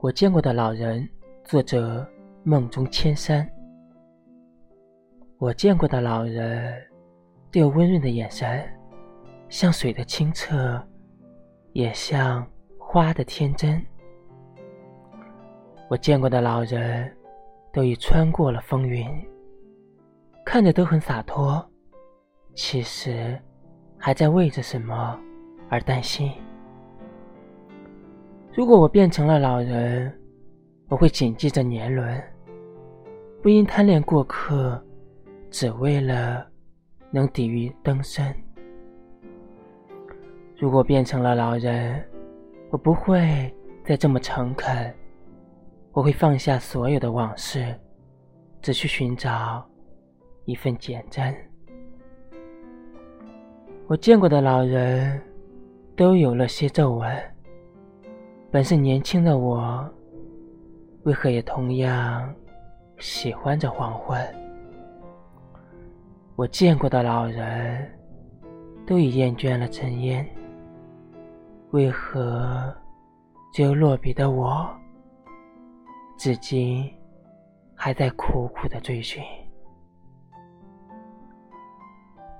我见过的老人，作者梦中千山。我见过的老人，都有温润的眼神，像水的清澈，也像花的天真。我见过的老人，都已穿过了风云，看着都很洒脱，其实还在为着什么而担心。如果我变成了老人，我会谨记着年轮，不因贪恋过客，只为了能抵御灯身。如果变成了老人，我不会再这么诚恳，我会放下所有的往事，只去寻找一份简真。我见过的老人，都有了些皱纹。本是年轻的我，为何也同样喜欢着黄昏？我见过的老人，都已厌倦了尘烟，为何只有落笔的我，至今还在苦苦的追寻？